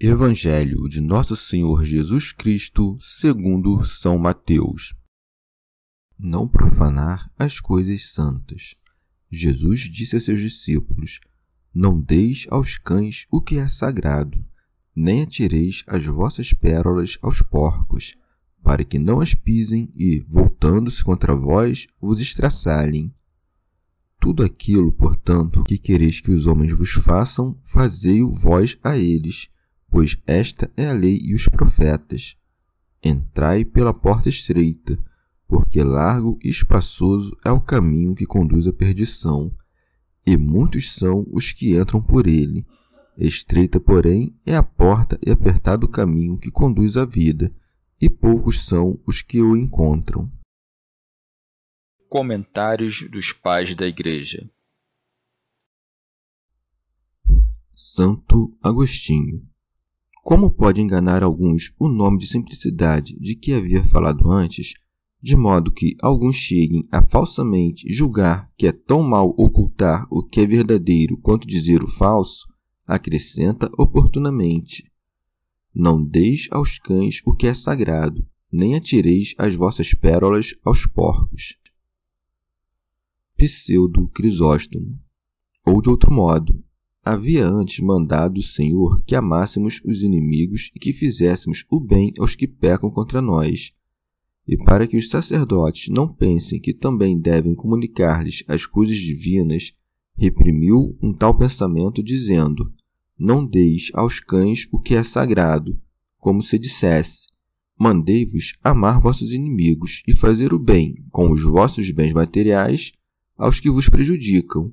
Evangelho de Nosso Senhor Jesus Cristo, segundo São Mateus. Não profanar as coisas santas. Jesus disse a seus discípulos: Não deis aos cães o que é sagrado, nem atireis as vossas pérolas aos porcos, para que não as pisem e, voltando-se contra vós, vos estraçalhem. Tudo aquilo, portanto, que quereis que os homens vos façam, fazei-o vós a eles pois esta é a lei e os profetas. Entrai pela porta estreita, porque largo e espaçoso é o caminho que conduz à perdição, e muitos são os que entram por ele. Estreita, porém, é a porta e apertado o caminho que conduz à vida, e poucos são os que o encontram. Comentários dos Pais da Igreja Santo Agostinho como pode enganar alguns o nome de simplicidade de que havia falado antes, de modo que alguns cheguem a falsamente julgar que é tão mal ocultar o que é verdadeiro quanto dizer o falso, acrescenta oportunamente: Não deis aos cães o que é sagrado, nem atireis as vossas pérolas aos porcos. Pseudo Crisóstomo. Ou de outro modo, Havia antes mandado o Senhor que amássemos os inimigos e que fizéssemos o bem aos que pecam contra nós. E para que os sacerdotes não pensem que também devem comunicar-lhes as coisas divinas, reprimiu um tal pensamento, dizendo: Não deis aos cães o que é sagrado, como se dissesse: Mandei-vos amar vossos inimigos e fazer o bem com os vossos bens materiais aos que vos prejudicam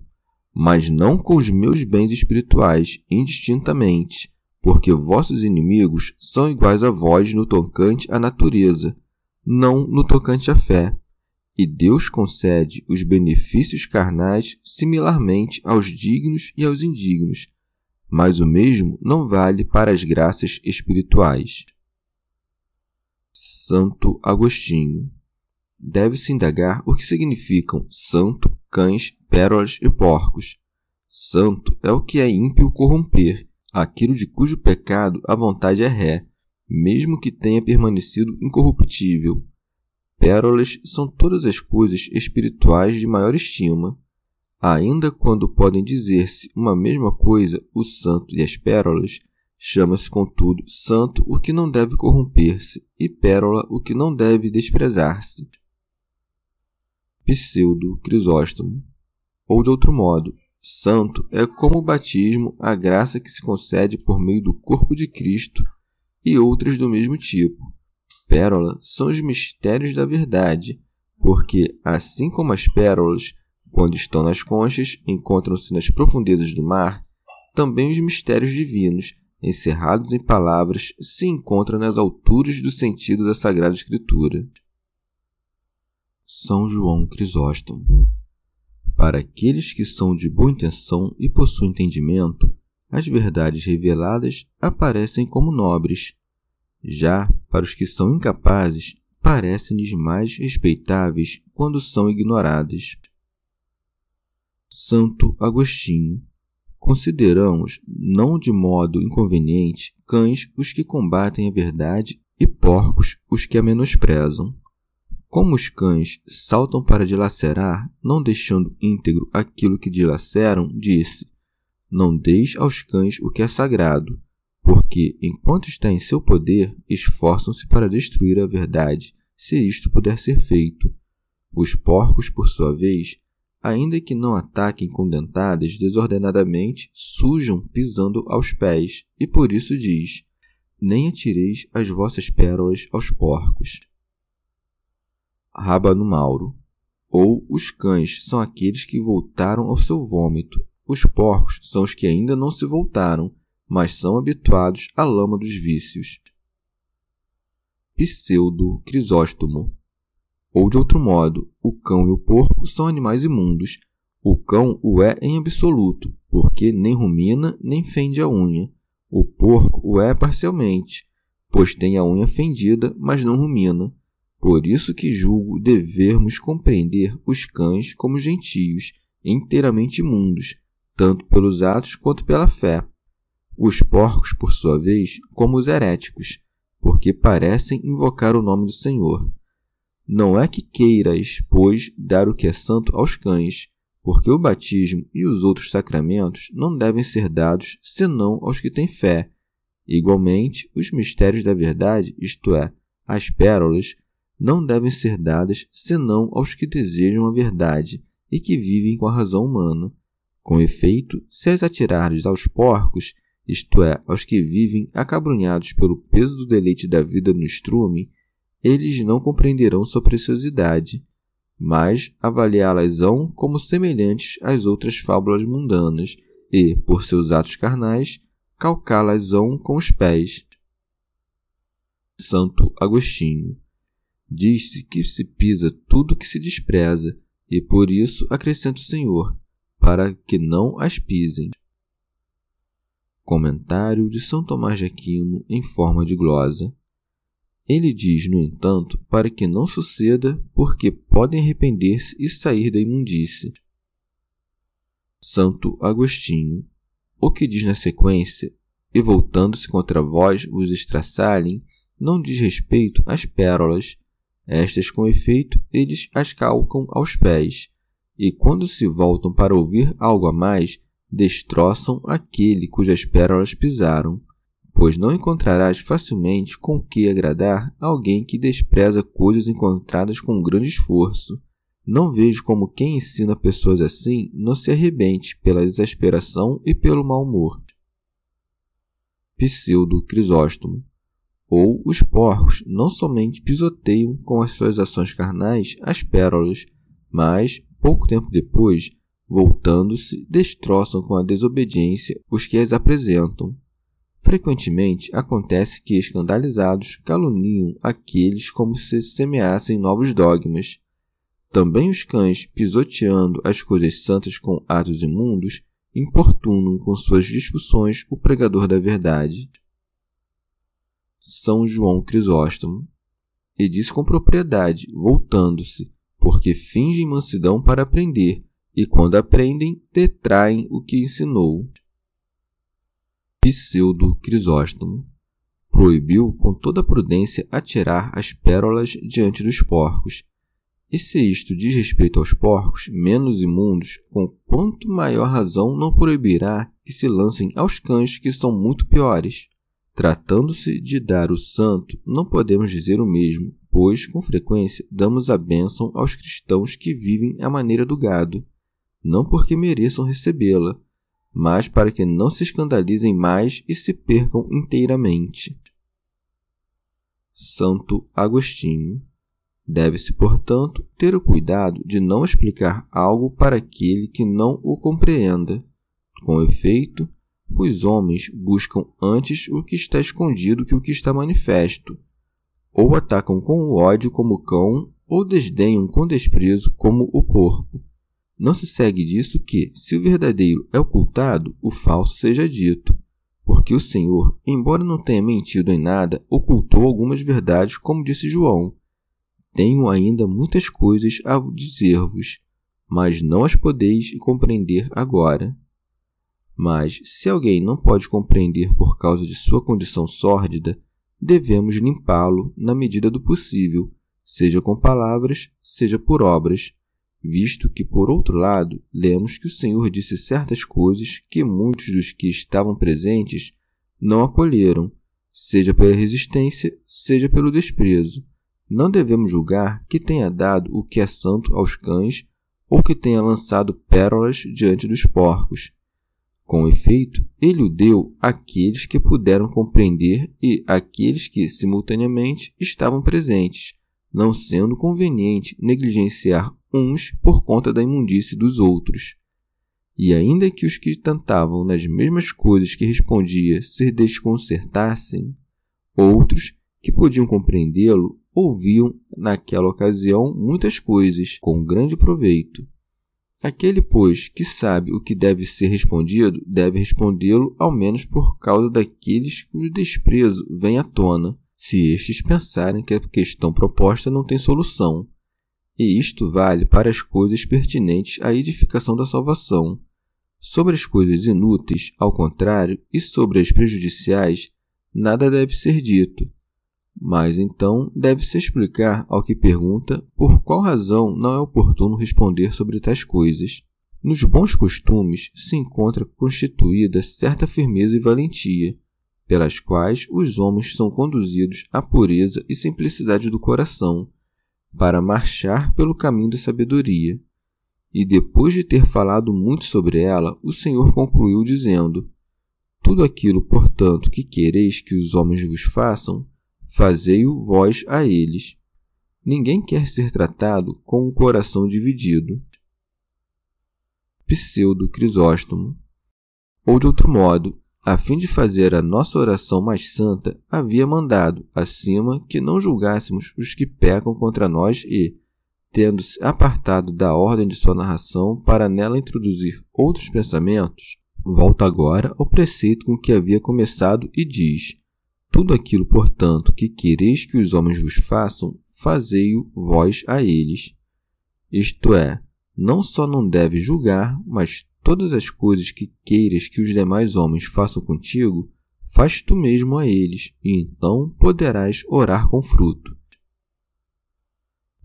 mas não com os meus bens espirituais indistintamente, porque vossos inimigos são iguais a vós no tocante à natureza, não no tocante à fé. E Deus concede os benefícios carnais similarmente aos dignos e aos indignos, mas o mesmo não vale para as graças espirituais. Santo Agostinho deve-se indagar o que significam santo, cães, pérolas e porcos. Santo é o que é ímpio corromper, aquilo de cujo pecado a vontade é ré, mesmo que tenha permanecido incorruptível. Pérolas são todas as coisas espirituais de maior estima. Ainda quando podem dizer-se uma mesma coisa o santo e as pérolas, chama-se, contudo, santo o que não deve corromper-se, e pérola o que não deve desprezar-se. Pseudo Crisóstomo. Ou de outro modo, santo é como o batismo a graça que se concede por meio do corpo de Cristo e outras do mesmo tipo. Pérola são os mistérios da verdade, porque, assim como as pérolas, quando estão nas conchas, encontram-se nas profundezas do mar, também os mistérios divinos, encerrados em palavras, se encontram nas alturas do sentido da Sagrada Escritura. São João Crisóstomo. Para aqueles que são de boa intenção e possuem entendimento, as verdades reveladas aparecem como nobres. Já para os que são incapazes, parecem-lhes mais respeitáveis quando são ignoradas. Santo Agostinho. Consideramos, não de modo inconveniente, cães os que combatem a verdade e porcos os que a menosprezam. Como os cães saltam para dilacerar, não deixando íntegro aquilo que dilaceram, disse: Não deis aos cães o que é sagrado, porque, enquanto está em seu poder, esforçam-se para destruir a verdade, se isto puder ser feito. Os porcos, por sua vez, ainda que não ataquem com dentadas desordenadamente, sujam pisando aos pés, e por isso diz: Nem atireis as vossas pérolas aos porcos. Rábano Mauro ou os cães são aqueles que voltaram ao seu vômito. Os porcos são os que ainda não se voltaram, mas são habituados à lama dos vícios. Pseudo Crisóstomo. Ou de outro modo, o cão e o porco são animais imundos. O cão o é em absoluto, porque nem rumina nem fende a unha. O porco o é parcialmente, pois tem a unha fendida, mas não rumina. Por isso que julgo devermos compreender os cães como gentios, inteiramente imundos, tanto pelos atos quanto pela fé os porcos, por sua vez, como os heréticos, porque parecem invocar o nome do Senhor. Não é que queiras, pois, dar o que é santo aos cães, porque o batismo e os outros sacramentos não devem ser dados senão aos que têm fé. Igualmente, os mistérios da verdade, isto é, as pérolas, não devem ser dadas senão aos que desejam a verdade e que vivem com a razão humana. Com efeito, se as atirares aos porcos, isto é, aos que vivem acabrunhados pelo peso do deleite da vida no estrume, eles não compreenderão sua preciosidade, mas avaliá-las-ão como semelhantes às outras fábulas mundanas e, por seus atos carnais, calcá-las-ão com os pés. Santo Agostinho Diz-se que se pisa tudo que se despreza, e por isso acrescenta o Senhor, para que não as pisem. Comentário de São Tomás de Aquino em forma de glosa. Ele diz, no entanto, para que não suceda, porque podem arrepender-se e sair da imundície. Santo Agostinho. O que diz na sequência, e voltando-se contra vós vos estraçalhem, não diz respeito às pérolas. Estas, com efeito, eles as calcam aos pés, e quando se voltam para ouvir algo a mais, destroçam aquele cujas pérolas pisaram, pois não encontrarás facilmente com que agradar alguém que despreza coisas encontradas com grande esforço. Não vejo como quem ensina pessoas assim não se arrebente pela exasperação e pelo mau humor. Pseudo Crisóstomo ou os porcos não somente pisoteiam com as suas ações carnais as pérolas, mas, pouco tempo depois, voltando-se, destroçam com a desobediência os que as apresentam. Frequentemente acontece que, escandalizados, caluniam aqueles como se semeassem novos dogmas. Também os cães, pisoteando as coisas santas com atos imundos, importunam com suas discussões o pregador da verdade. São João Crisóstomo. E diz com propriedade, voltando-se, porque fingem mansidão para aprender, e quando aprendem, detraem o que ensinou. Pseudo Crisóstomo proibiu com toda prudência atirar as pérolas diante dos porcos. E se isto diz respeito aos porcos menos imundos, com quanto maior razão não proibirá que se lancem aos cães que são muito piores? Tratando-se de dar o santo, não podemos dizer o mesmo, pois, com frequência, damos a bênção aos cristãos que vivem à maneira do gado, não porque mereçam recebê-la, mas para que não se escandalizem mais e se percam inteiramente. Santo Agostinho. Deve-se, portanto, ter o cuidado de não explicar algo para aquele que não o compreenda. Com efeito, os homens buscam antes o que está escondido que o que está manifesto, ou atacam com o ódio como o cão, ou desdenham com desprezo como o porco. Não se segue disso que, se o verdadeiro é ocultado, o falso seja dito. Porque o Senhor, embora não tenha mentido em nada, ocultou algumas verdades, como disse João. Tenho ainda muitas coisas a dizer-vos, mas não as podeis compreender agora. Mas, se alguém não pode compreender por causa de sua condição sórdida, devemos limpá-lo na medida do possível, seja com palavras, seja por obras visto que, por outro lado, lemos que o Senhor disse certas coisas que muitos dos que estavam presentes não acolheram, seja pela resistência, seja pelo desprezo. Não devemos julgar que tenha dado o que é santo aos cães ou que tenha lançado pérolas diante dos porcos. Com efeito, ele o deu àqueles que puderam compreender e àqueles que, simultaneamente, estavam presentes, não sendo conveniente negligenciar uns por conta da imundície dos outros. E ainda que os que tentavam nas mesmas coisas que respondia se desconcertassem, outros, que podiam compreendê-lo, ouviam naquela ocasião muitas coisas com grande proveito. Aquele, pois, que sabe o que deve ser respondido, deve respondê-lo ao menos por causa daqueles cujo desprezo vem à tona, se estes pensarem que a questão proposta não tem solução. E isto vale para as coisas pertinentes à edificação da salvação. Sobre as coisas inúteis, ao contrário, e sobre as prejudiciais, nada deve ser dito. Mas então deve-se explicar ao que pergunta por qual razão não é oportuno responder sobre tais coisas. Nos bons costumes se encontra constituída certa firmeza e valentia, pelas quais os homens são conduzidos à pureza e simplicidade do coração, para marchar pelo caminho da sabedoria. E depois de ter falado muito sobre ela, o Senhor concluiu dizendo: Tudo aquilo, portanto, que quereis que os homens vos façam, fazei-o vós a eles. Ninguém quer ser tratado com o coração dividido. Pseudo Crisóstomo. Ou de outro modo, a fim de fazer a nossa oração mais santa, havia mandado, acima, que não julgássemos os que pecam contra nós e, tendo-se apartado da ordem de sua narração para nela introduzir outros pensamentos, volta agora ao preceito com que havia começado e diz: Tudo aquilo, portanto, que quereis que os homens vos façam, fazei-o vós a eles. Isto é, não só não deves julgar, mas todas as coisas que queiras que os demais homens façam contigo, faz tu mesmo a eles, e então poderás orar com fruto.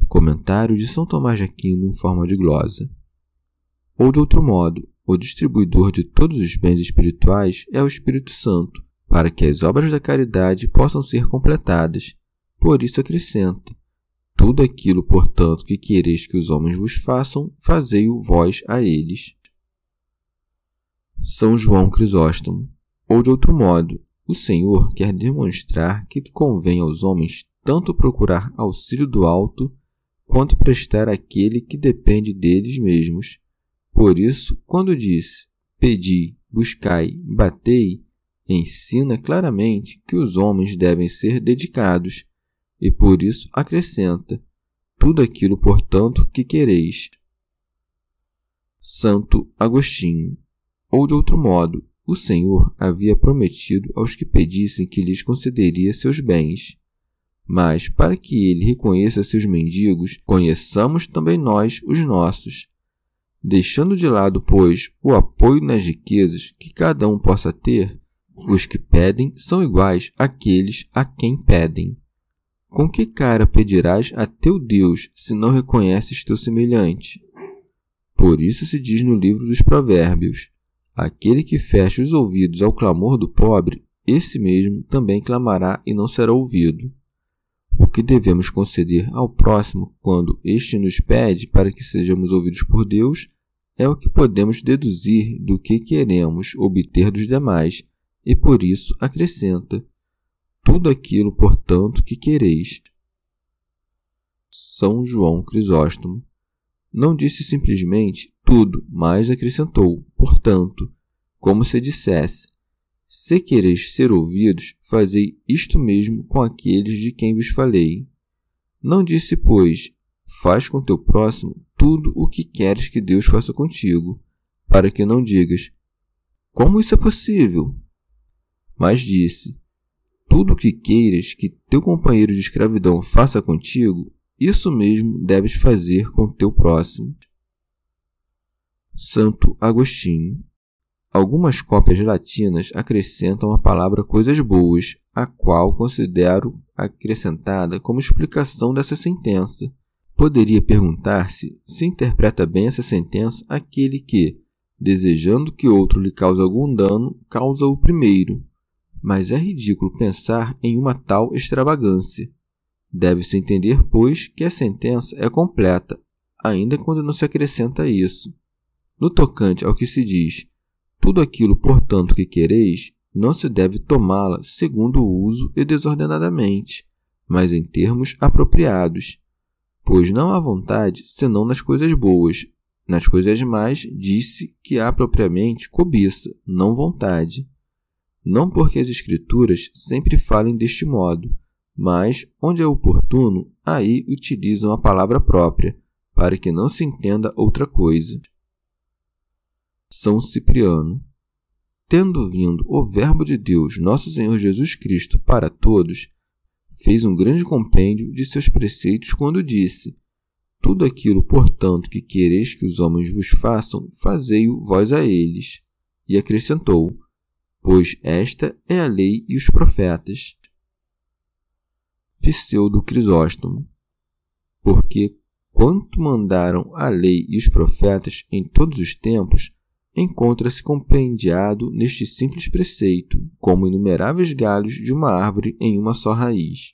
Comentário de São Tomás de Aquino em forma de glosa. Ou de outro modo, o distribuidor de todos os bens espirituais é o Espírito Santo, para que as obras da caridade possam ser completadas. Por isso acrescenta: Tudo aquilo, portanto, que quereis que os homens vos façam, fazei-o vós a eles. São João Crisóstomo. Ou de outro modo, o Senhor quer demonstrar que convém aos homens tanto procurar auxílio do alto, quanto prestar àquele que depende deles mesmos. Por isso, quando diz: Pedi, buscai, batei, ensina claramente que os homens devem ser dedicados, e por isso acrescenta: Tudo aquilo, portanto, que quereis. Santo Agostinho ou de outro modo, o Senhor havia prometido aos que pedissem que lhes concederia seus bens. Mas, para que ele reconheça seus mendigos, conheçamos também nós os nossos. Deixando de lado, pois, o apoio nas riquezas que cada um possa ter, os que pedem são iguais àqueles a quem pedem. Com que cara pedirás a teu Deus se não reconheces teu semelhante? Por isso se diz no livro dos Provérbios: Aquele que fecha os ouvidos ao clamor do pobre, esse mesmo também clamará e não será ouvido. O que devemos conceder ao próximo quando este nos pede para que sejamos ouvidos por Deus é o que podemos deduzir do que queremos obter dos demais, e por isso acrescenta: tudo aquilo, portanto, que quereis. São João Crisóstomo não disse simplesmente tudo, mas acrescentou, portanto, como se dissesse: Se quereis ser ouvidos, fazei isto mesmo com aqueles de quem vos falei. Não disse, pois, faz com teu próximo tudo o que queres que Deus faça contigo, para que não digas: Como isso é possível? Mas disse: Tudo o que queiras que teu companheiro de escravidão faça contigo, isso mesmo deves fazer com teu próximo. Santo Agostinho. Algumas cópias latinas acrescentam a palavra coisas boas, a qual considero acrescentada como explicação dessa sentença. Poderia perguntar-se se interpreta bem essa sentença aquele que, desejando que outro lhe cause algum dano, causa o primeiro. Mas é ridículo pensar em uma tal extravagância. Deve-se entender, pois, que a sentença é completa, ainda quando não se acrescenta isso. No tocante ao que se diz, tudo aquilo, portanto, que quereis, não se deve tomá-la segundo o uso e desordenadamente, mas em termos apropriados. Pois não há vontade senão nas coisas boas. Nas coisas más, disse que há propriamente cobiça, não vontade. Não porque as Escrituras sempre falem deste modo, mas, onde é oportuno, aí utilizam a palavra própria, para que não se entenda outra coisa. São Cipriano. Tendo vindo o Verbo de Deus, nosso Senhor Jesus Cristo, para todos, fez um grande compêndio de seus preceitos quando disse: Tudo aquilo, portanto, que quereis que os homens vos façam, fazei-o vós a eles. E acrescentou: Pois esta é a lei e os profetas. Pseudo Crisóstomo. Porque quanto mandaram a lei e os profetas em todos os tempos, encontra-se compendiado neste simples preceito, como inumeráveis galhos de uma árvore em uma só raiz.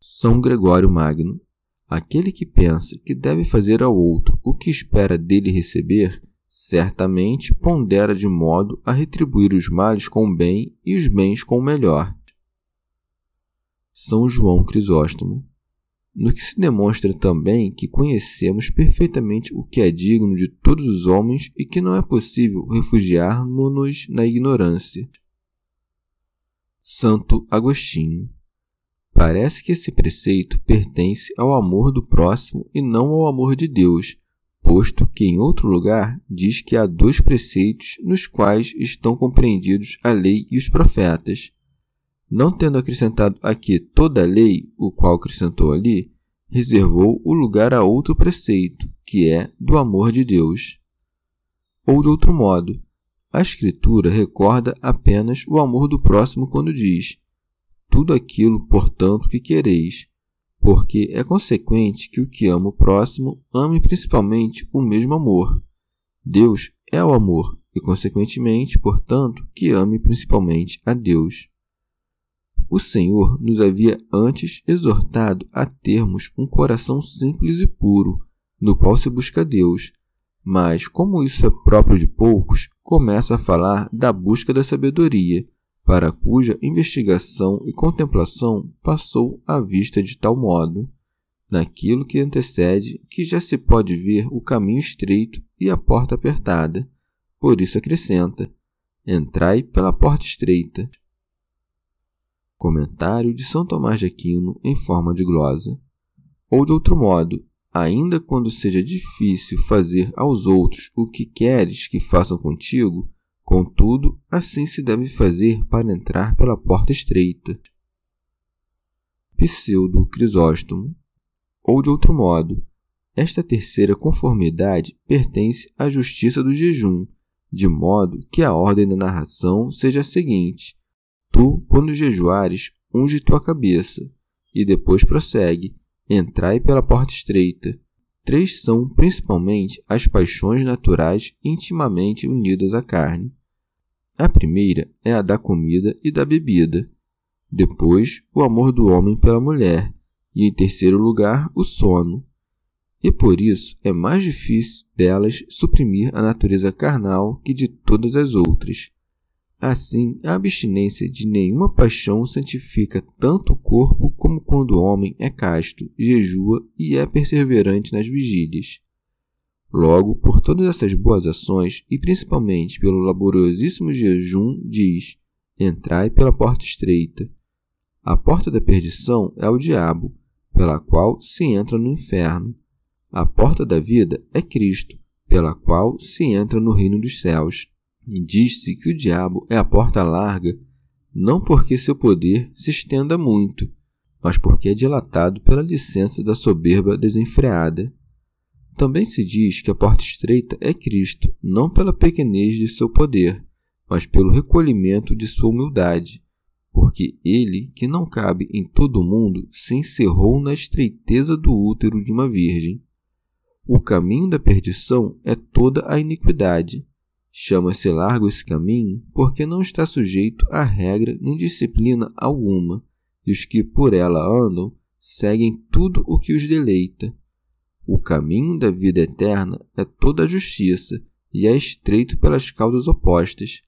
São Gregório Magno. Aquele que pensa que deve fazer ao outro o que espera dele receber, certamente pondera de modo a retribuir os males com o bem e os bens com o melhor. São João Crisóstomo no que se demonstra também que conhecemos perfeitamente o que é digno de todos os homens e que não é possível refugiarmos-nos na ignorância. Santo Agostinho Parece que esse preceito pertence ao amor do próximo e não ao amor de Deus, posto que em outro lugar diz que há dois preceitos nos quais estão compreendidos a lei e os profetas não tendo acrescentado aqui toda a lei, o qual acrescentou ali, reservou o lugar a outro preceito, que é do amor de Deus. Ou de outro modo, a Escritura recorda apenas o amor do próximo quando diz: Tudo aquilo, portanto, que quereis, porque é consequente que o que ama o próximo ame principalmente o mesmo amor. Deus é o amor, e, consequentemente, portanto, que ame principalmente a Deus. O Senhor nos havia antes exortado a termos um coração simples e puro, no qual se busca Deus. Mas, como isso é próprio de poucos, começa a falar da busca da sabedoria, para cuja investigação e contemplação passou à vista de tal modo, naquilo que antecede, que já se pode ver o caminho estreito e a porta apertada. Por isso acrescenta: Entrai pela porta estreita. Comentário de São Tomás de Aquino em forma de glosa. Ou de outro modo, ainda quando seja difícil fazer aos outros o que queres que façam contigo, contudo, assim se deve fazer para entrar pela porta estreita. Pseudo Crisóstomo. Ou de outro modo, esta terceira conformidade pertence à justiça do jejum, de modo que a ordem da narração seja a seguinte: Tu, quando jejuares, unge tua cabeça, e depois prossegue, entrai pela porta estreita. Três são, principalmente, as paixões naturais intimamente unidas à carne. A primeira é a da comida e da bebida. Depois, o amor do homem pela mulher. E, em terceiro lugar, o sono. E por isso é mais difícil delas suprimir a natureza carnal que de todas as outras. Assim, a abstinência de nenhuma paixão santifica tanto o corpo como quando o homem é casto, jejua e é perseverante nas vigílias. Logo, por todas essas boas ações, e principalmente pelo laboriosíssimo jejum, diz: Entrai pela porta estreita. A porta da perdição é o diabo, pela qual se entra no inferno. A porta da vida é Cristo, pela qual se entra no reino dos céus. E diz-se que o diabo é a porta larga, não porque seu poder se estenda muito, mas porque é dilatado pela licença da soberba desenfreada. Também se diz que a porta estreita é Cristo, não pela pequenez de seu poder, mas pelo recolhimento de sua humildade, porque ele, que não cabe em todo o mundo, se encerrou na estreiteza do útero de uma virgem. O caminho da perdição é toda a iniquidade, Chama-se largo esse caminho porque não está sujeito a regra nem disciplina alguma, e os que por ela andam seguem tudo o que os deleita. O caminho da vida eterna é toda a justiça e é estreito pelas causas opostas.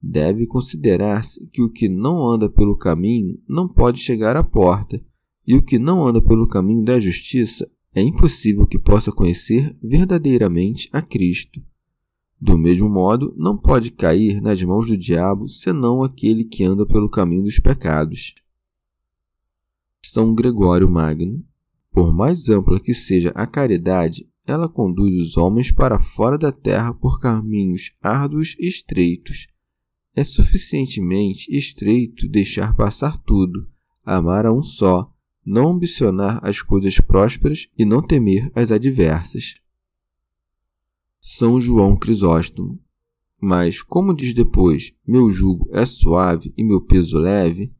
Deve considerar-se que o que não anda pelo caminho não pode chegar à porta, e o que não anda pelo caminho da justiça é impossível que possa conhecer verdadeiramente a Cristo. Do mesmo modo, não pode cair nas mãos do diabo senão aquele que anda pelo caminho dos pecados. São Gregório Magno. Por mais ampla que seja a caridade, ela conduz os homens para fora da terra por caminhos árduos e estreitos. É suficientemente estreito deixar passar tudo, amar a um só, não ambicionar as coisas prósperas e não temer as adversas. São João Crisóstomo. Mas, como diz depois, meu jugo é suave e meu peso leve,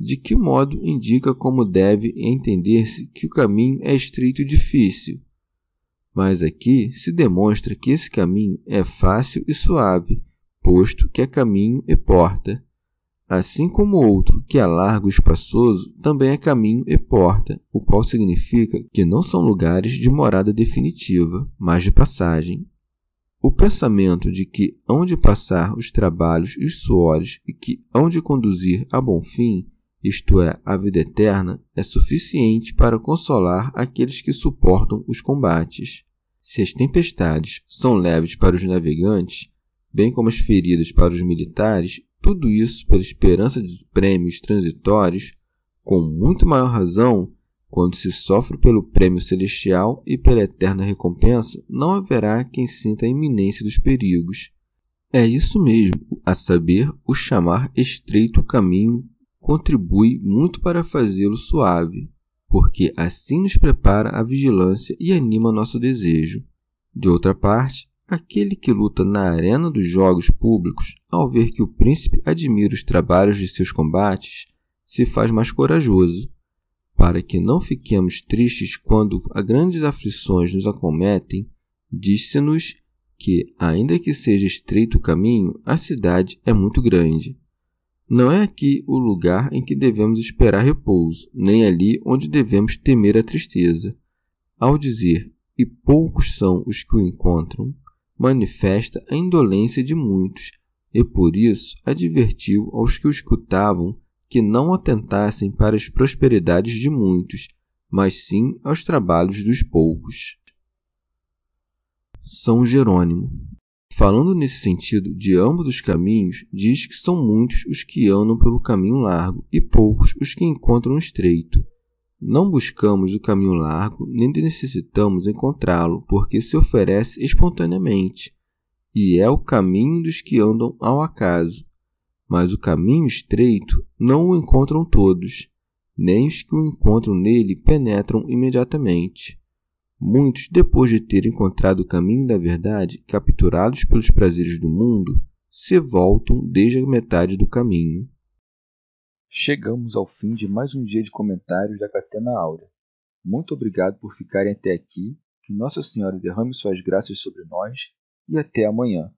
de que modo indica como deve entender-se que o caminho é estreito e difícil? Mas aqui se demonstra que esse caminho é fácil e suave, posto que é caminho e porta. Assim como outro, que é largo e espaçoso, também é caminho e porta, o qual significa que não são lugares de morada definitiva, mas de passagem. O pensamento de que hão de passar os trabalhos e os suores e que hão de conduzir a bom fim, isto é, a vida eterna, é suficiente para consolar aqueles que suportam os combates. Se as tempestades são leves para os navegantes, bem como as feridas para os militares, tudo isso pela esperança de prêmios transitórios, com muito maior razão, quando se sofre pelo prêmio celestial e pela eterna recompensa, não haverá quem sinta a iminência dos perigos. É isso mesmo, a saber, o chamar estreito caminho contribui muito para fazê-lo suave, porque assim nos prepara a vigilância e anima nosso desejo. De outra parte, aquele que luta na arena dos jogos públicos, ao ver que o príncipe admira os trabalhos de seus combates, se faz mais corajoso para que não fiquemos tristes quando grandes aflições nos acometem, disse-nos que, ainda que seja estreito o caminho, a cidade é muito grande. Não é aqui o lugar em que devemos esperar repouso, nem ali onde devemos temer a tristeza. Ao dizer, e poucos são os que o encontram, manifesta a indolência de muitos, e por isso advertiu aos que o escutavam que não atentassem para as prosperidades de muitos, mas sim aos trabalhos dos poucos. São Jerônimo. Falando nesse sentido de ambos os caminhos, diz que são muitos os que andam pelo caminho largo e poucos os que encontram estreito. Não buscamos o caminho largo, nem necessitamos encontrá-lo, porque se oferece espontaneamente, e é o caminho dos que andam ao acaso mas o caminho estreito não o encontram todos, nem os que o encontram nele penetram imediatamente. Muitos, depois de terem encontrado o caminho da verdade, capturados pelos prazeres do mundo, se voltam desde a metade do caminho. Chegamos ao fim de mais um dia de comentários da Catena Áurea. Muito obrigado por ficarem até aqui, que Nossa Senhora derrame suas graças sobre nós e até amanhã.